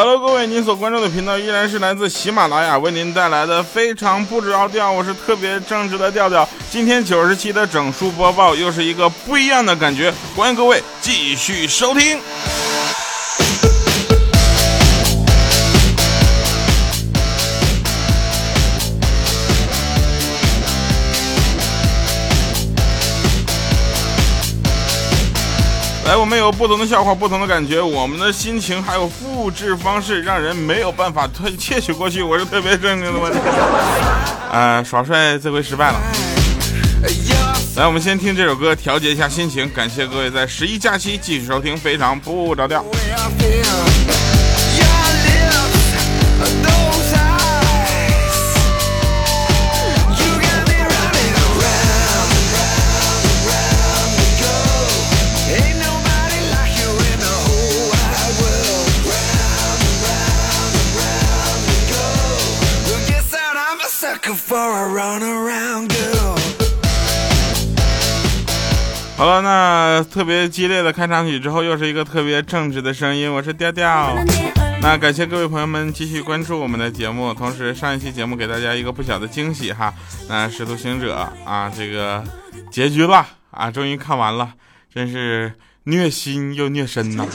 Hello，各位，您所关注的频道依然是来自喜马拉雅为您带来的非常不着调，我是特别正直的调调。今天九十七的整数播报又是一个不一样的感觉，欢迎各位继续收听。来，我们有不同的笑话，不同的感觉，我们的心情还有复制方式，让人没有办法退窃取过去。我是特别正经的我，呃，耍帅这回失败了。来，我们先听这首歌，调节一下心情。感谢各位在十一假期继续收听，非常不着调。好了，那特别激烈的开场曲之后，又是一个特别正直的声音。我是调调。那感谢各位朋友们继续关注我们的节目，同时上一期节目给大家一个不小的惊喜哈。那《使徒行者》啊，这个结局了啊，终于看完了，真是虐心又虐身呐。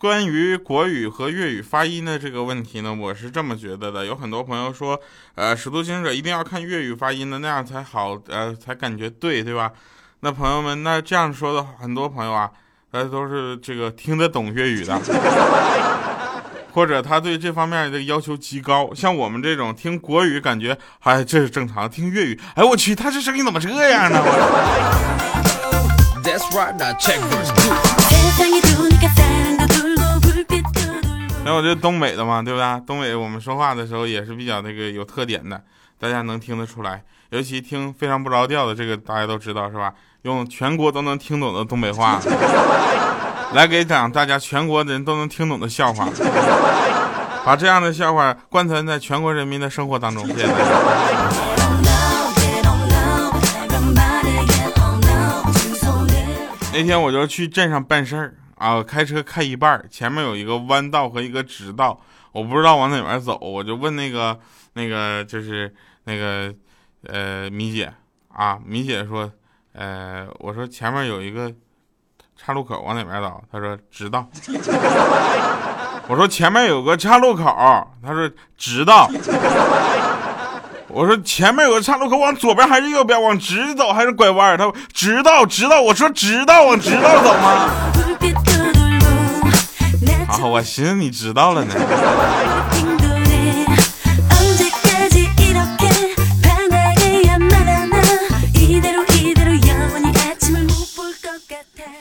关于国语和粤语发音的这个问题呢，我是这么觉得的。有很多朋友说，呃，《使徒行者》一定要看粤语发音的，那样才好，呃，才感觉对，对吧？那朋友们，那这样说的很多朋友啊，呃，都是这个听得懂粤语的，或者他对这方面的要求极高。像我们这种听国语感觉，哎，这是正常；听粤语，哎，我去，他这声音怎么这样呢？那我这东北的嘛，对不对？东北我们说话的时候也是比较那个有特点的，大家能听得出来。尤其听非常不着调的，这个大家都知道是吧？用全国都能听懂的东北话，来给讲大家全国人都能听懂的笑话，把这样的笑话贯穿在全国人民的生活当中。谢谢大家。那天我就去镇上办事儿。啊，开车开一半，前面有一个弯道和一个直道，我不知道往哪边走，我就问那个那个就是那个呃米姐啊，米姐说，呃，我说前面有一个岔路口，往哪边走？她说直道。我说前面有个岔路口，她说直道。我说前面有个岔路口，往左边还是右边？往直走还是拐弯？他说直道，直道。我说直道，往直道走吗？好，我寻思你知道了呢。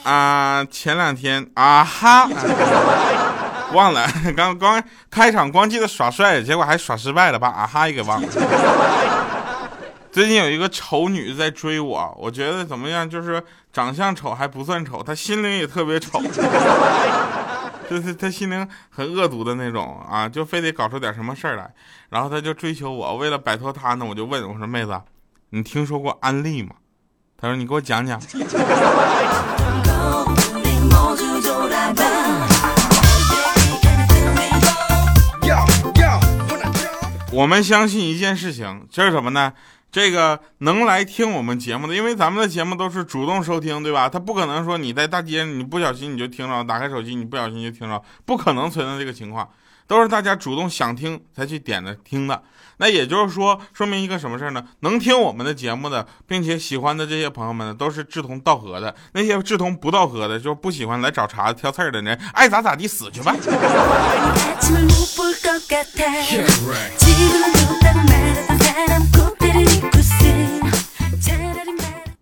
啊，前两天啊哈，忘了，刚刚开场光记得耍帅，结果还耍失败了，把啊哈也给忘了。最近有一个丑女在追我，我觉得怎么样？就是长相丑还不算丑，她心灵也特别丑。就是他心灵很恶毒的那种啊，就非得搞出点什么事儿来，然后他就追求我。为了摆脱他呢，我就问我说：“妹子，你听说过安利吗？”他说：“你给我讲讲。”我们相信一件事情，就是什么呢？这个能来听我们节目的，因为咱们的节目都是主动收听，对吧？他不可能说你在大街你不小心你就听着，打开手机你不小心就听着，不可能存在这个情况，都是大家主动想听才去点的听的。那也就是说，说明一个什么事儿呢？能听我们的节目的，并且喜欢的这些朋友们呢，都是志同道合的。那些志同不道合的，就是不喜欢来找茬子挑刺儿的人，爱咋咋地，死去吧。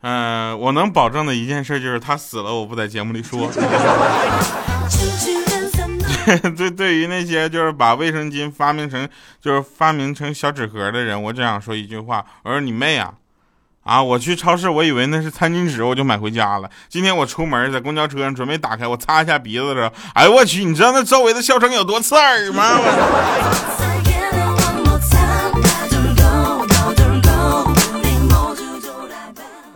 嗯，我能保证的一件事就是他死了，我不在节目里说。对，对于那些就是把卫生巾发明成就是发明成小纸盒的人，我只想说一句话：我说你妹啊！啊，我去超市，我以为那是餐巾纸，我就买回家了。今天我出门在公交车上准备打开，我擦一下鼻子的时候，哎我去！你知道那周围的笑声有多刺耳吗？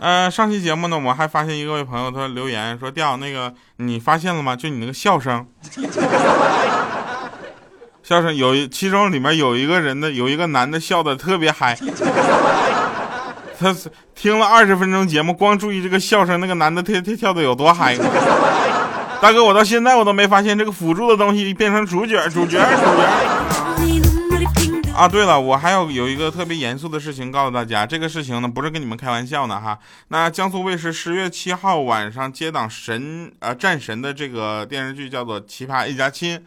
呃，上期节目呢，我还发现一位朋友他留言说：“调那个你发现了吗？就你那个笑声，笑声有其中里面有一个人的有一个男的笑的特别嗨，他听了二十分钟节目，光注意这个笑声，那个男的跳跳跳的有多嗨。大哥，我到现在我都没发现这个辅助的东西变成主角，主角，主角。”啊，对了，我还要有一个特别严肃的事情告诉大家，这个事情呢不是跟你们开玩笑呢哈。那江苏卫视十月七号晚上接档神呃战神的这个电视剧叫做《奇葩一家亲》，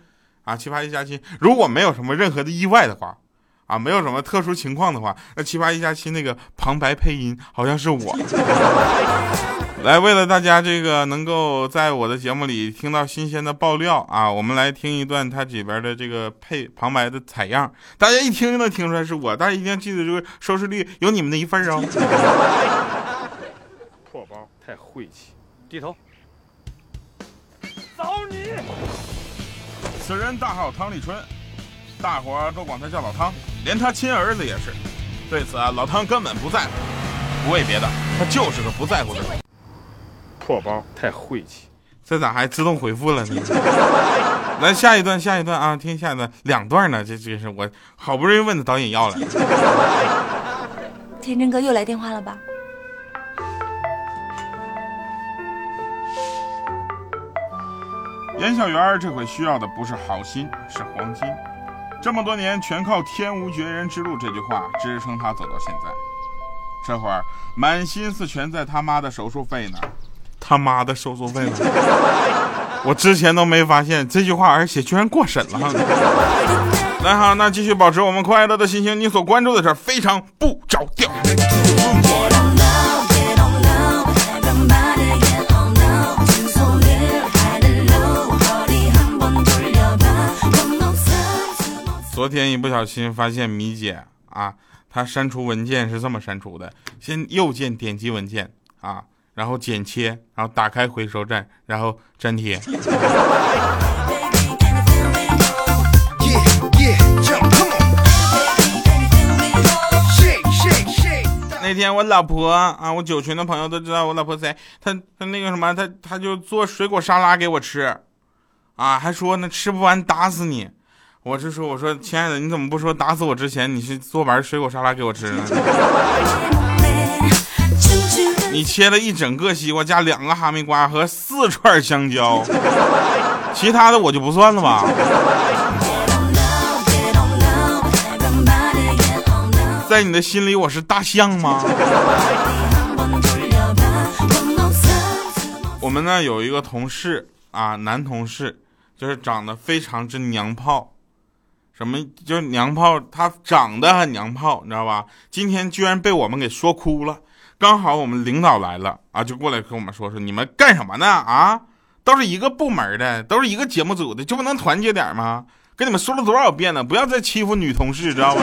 啊，《奇葩一家亲》，如果没有什么任何的意外的话，啊，没有什么特殊情况的话，那《奇葩一家亲》那个旁白配音好像是我。来，为了大家这个能够在我的节目里听到新鲜的爆料啊，我们来听一段它里边的这个配旁白的采样，大家一听就能听出来是我，大家一定要记得这个收视率有你们的一份哦。破包太晦气，低头。找你。此人大号汤立春，大伙儿都管他叫老汤，连他亲儿子也是。对此啊，老汤根本不在乎，不为别的，他就是个不在乎的人。破包太晦气，这咋还自动回复了呢？来下一段，下一段啊，听下一段，两段呢，这这是我好不容易问的导演要了。天真哥又来电话了吧？严小媛这回需要的不是好心，是黄金。这么多年全靠“天无绝人之路”这句话支撑他走到现在。这会儿满心思全在他妈的手术费呢。他妈的手术费了，我之前都没发现这句话，而且居然过审了。来好，那继续保持我们快乐的心情。你所关注的事非常不着调。昨天一不小心发现米姐啊，她删除文件是这么删除的：先右键点击文件啊。然后剪切，然后打开回收站，然后粘贴。那天我老婆啊，我九群的朋友都知道我老婆谁，她她那个什么，她她就做水果沙拉给我吃，啊，还说呢吃不完打死你。我是说我说亲爱的，你怎么不说打死我之前你是做完水果沙拉给我吃呢？你切了一整个西瓜，加两个哈密瓜和四串香蕉，其他的我就不算了吧。在你的心里，我是大象吗？我们呢有一个同事啊，男同事，就是长得非常之娘炮，什么就是娘炮，他长得很娘炮，你知道吧？今天居然被我们给说哭了。刚好我们领导来了啊，就过来跟我们说说，你们干什么呢？啊，都是一个部门的，都是一个节目组的，就不能团结点吗？跟你们说了多少遍了，不要再欺负女同事，知道吗？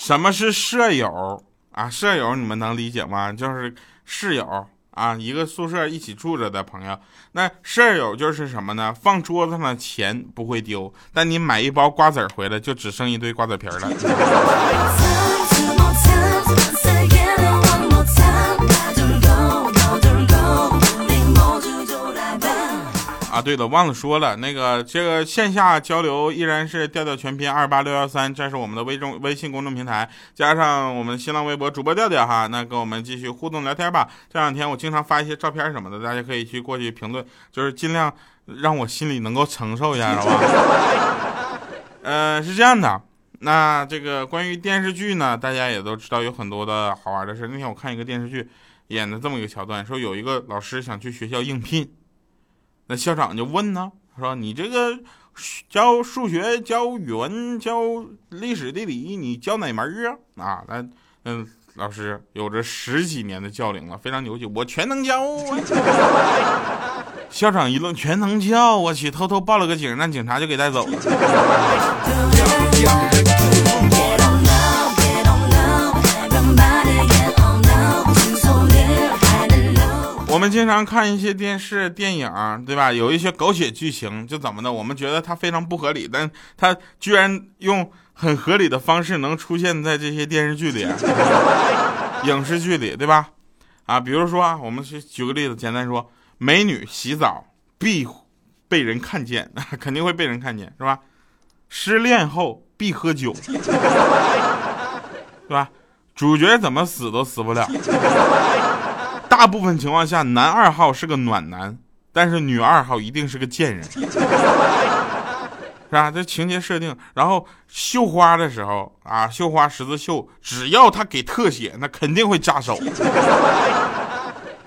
什么是舍友啊？舍友你们能理解吗？就是室友。啊，一个宿舍一起住着的朋友，那舍友就是什么呢？放桌子上的钱不会丢，但你买一包瓜子回来，就只剩一堆瓜子皮了。对了，忘了说了，那个这个线下交流依然是调调全拼二八六幺三，这是我们的微众微信公众平台，加上我们新浪微博主播调调哈，那跟我们继续互动聊天吧。这两天我经常发一些照片什么的，大家可以去过去评论，就是尽量让我心里能够承受一下，好吧？呃，是这样的，那这个关于电视剧呢，大家也都知道有很多的好玩的事。那天我看一个电视剧，演的这么一个桥段，说有一个老师想去学校应聘。那校长就问呢，说你这个教数学、教语文、教历史、地理，你教哪门啊？啊，那嗯，老师有着十几年的教龄了，非常牛气，我全能教。校长一愣，全能教，我去，偷偷报了个警，让警察就给带走了。经常看一些电视、电影，对吧？有一些狗血剧情，就怎么的？我们觉得它非常不合理，但它居然用很合理的方式能出现在这些电视剧里、影视剧里，对吧？啊，比如说啊，我们去举个例子，简单说，美女洗澡必被人看见，肯定会被人看见，是吧？失恋后必喝酒，对吧？主角怎么死都死不了。大部分情况下，男二号是个暖男，但是女二号一定是个贱人，是吧？这情节设定。然后绣花的时候啊，绣花十字绣，只要他给特写，那肯定会扎手。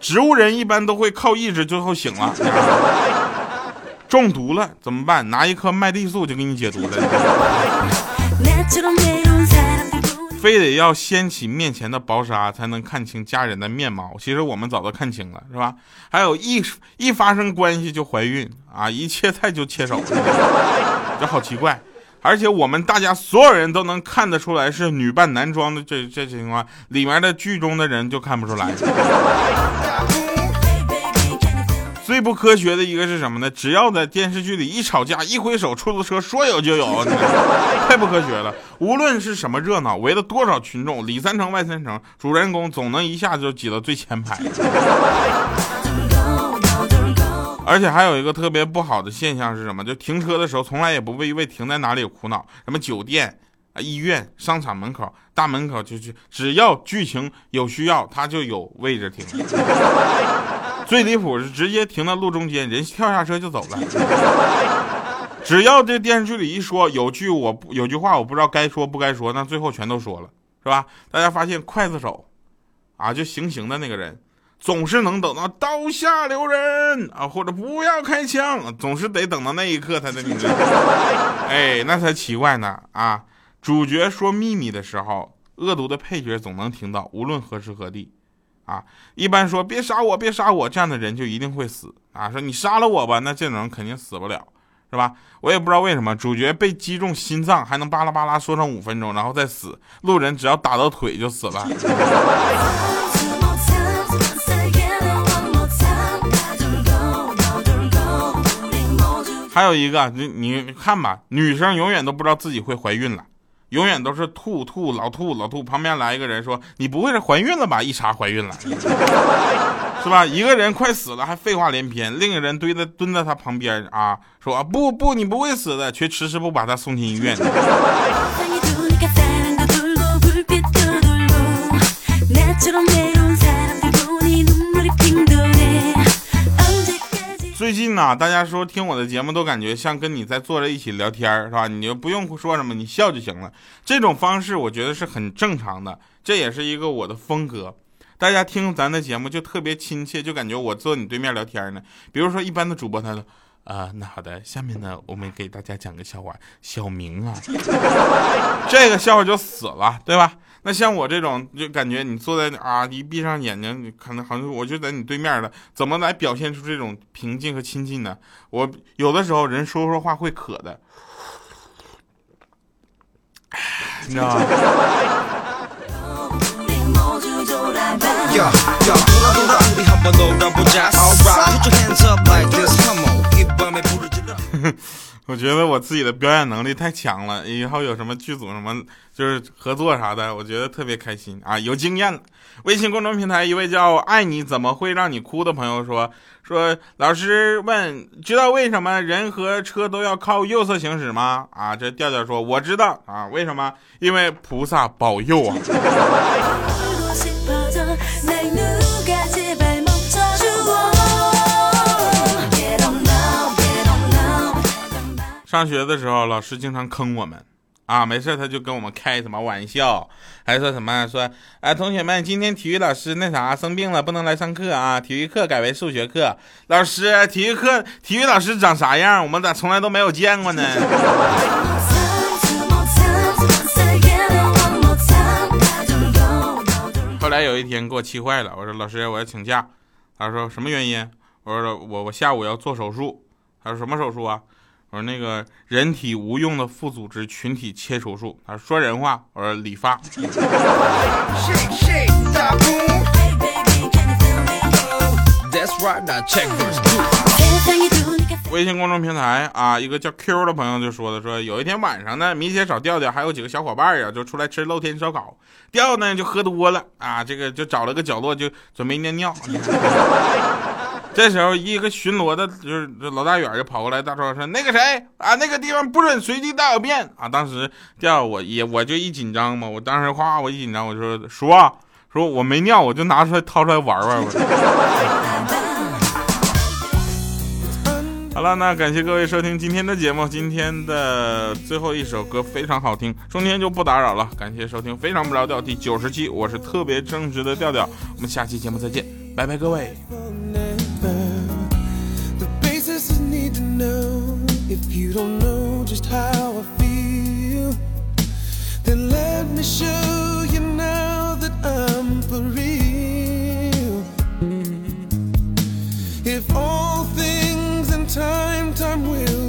植物人一般都会靠意志，最后醒了。中毒了怎么办？拿一颗麦丽素就给你解毒了。非得要掀起面前的薄纱才能看清家人的面貌，其实我们早都看清了，是吧？还有一一发生关系就怀孕啊，一切菜就切手，这好奇怪。而且我们大家所有人都能看得出来是女扮男装的这这情况，里面的剧中的人就看不出来。最不科学的一个是什么呢？只要在电视剧里一吵架，一挥手，出租车说有就有，太不科学了。无论是什么热闹，围了多少群众，里三层外三层，主人公总能一下就挤到最前排。而且还有一个特别不好的现象是什么？就停车的时候从来也不为为停在哪里苦恼，什么酒店啊、医院、商场门口、大门口就去，只要剧情有需要，他就有位置停。最离谱是直接停到路中间，人跳下车就走了。只要这电视剧里一说有句我有句话我不知道该说不该说，那最后全都说了，是吧？大家发现刽子手，啊，就行刑的那个人，总是能等到刀下留人啊，或者不要开枪，总是得等到那一刻才能明白。哎，那才奇怪呢啊！主角说秘密的时候，恶毒的配角总能听到，无论何时何地。啊，一般说别杀我，别杀我，这样的人就一定会死啊。说你杀了我吧，那这种人肯定死不了，是吧？我也不知道为什么主角被击中心脏还能巴拉巴拉说上五分钟，然后再死，路人只要打到腿就死了。还有一个，你你看吧，女生永远都不知道自己会怀孕了。永远都是吐吐老吐老吐，旁边来一个人说：“你不会是怀孕了吧？”一查怀孕了，是吧？一个人快死了还废话连篇，另一个人堆在蹲在他旁边啊，说：“啊不不，你不会死的。”却迟迟不把他送进医院。最近呢，大家说听我的节目都感觉像跟你在坐着一起聊天是吧？你就不用说什么，你笑就行了。这种方式我觉得是很正常的，这也是一个我的风格。大家听咱的节目就特别亲切，就感觉我坐你对面聊天呢。比如说一般的主播他说。啊，那好的，下面呢，我们给大家讲个笑话。小明啊，这个笑话就死了，对吧？那像我这种，就感觉你坐在啊，一闭上眼睛，可能好像我就在你对面的，怎么来表现出这种平静和亲近呢？我有的时候人说说话会渴的，你知道吗？我觉得我自己的表演能力太强了，以后有什么剧组什么就是合作啥的，我觉得特别开心啊，有经验了。微信公众平台一位叫“爱你怎么会让你哭”的朋友说说，老师问，知道为什么人和车都要靠右侧行驶吗？啊，这调调说我知道啊，为什么？因为菩萨保佑啊。上学的时候，老师经常坑我们，啊，没事他就跟我们开什么玩笑，还说什么说，哎，同学们，今天体育老师那啥生病了，不能来上课啊，体育课改为数学课。老师，体育课体育老师长啥样？我们咋从来都没有见过呢？后来有一天给我气坏了，我说老师我要请假，他说什么原因？我说我我下午要做手术。他说什么手术啊？我说那个人体无用的副组织群体切除术，他说人话。我说理发。微信公众平台啊，一个叫 Q 的朋友就说的，说有一天晚上呢，米姐找调调还有几个小伙伴呀，就出来吃露天烧烤。调呢就喝多了啊，这个就找了个角落就准备尿尿。这时候一个巡逻的，就是老大远就跑过来，大壮说那个谁啊，那个地方不准随地大小便啊。当时调我也我就一紧张嘛，我当时夸我一紧张，我就说说说我没尿，我就拿出来掏出来玩玩。好了，那感谢各位收听今天的节目。今天的最后一首歌非常好听，中间就不打扰了。感谢收听《非常不着调》第九十期，我是特别正直的调调。我们下期节目再见，拜拜，各位。you don't know just how I feel, then let me show you now that I'm for real. If all things and time, time will.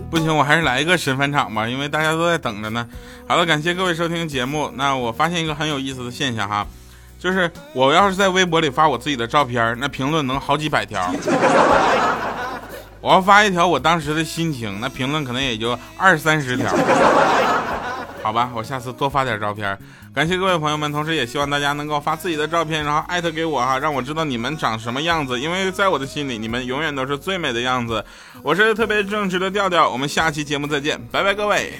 不行，我还是来一个神返场吧，因为大家都在等着呢。好了，感谢各位收听节目。那我发现一个很有意思的现象哈，就是我要是在微博里发我自己的照片，那评论能好几百条。我要发一条我当时的心情，那评论可能也就二三十条。好吧，我下次多发点照片。感谢各位朋友们，同时也希望大家能够发自己的照片，然后艾特给我哈，让我知道你们长什么样子。因为在我的心里，你们永远都是最美的样子。我是特别正直的调调，我们下期节目再见，拜拜，各位。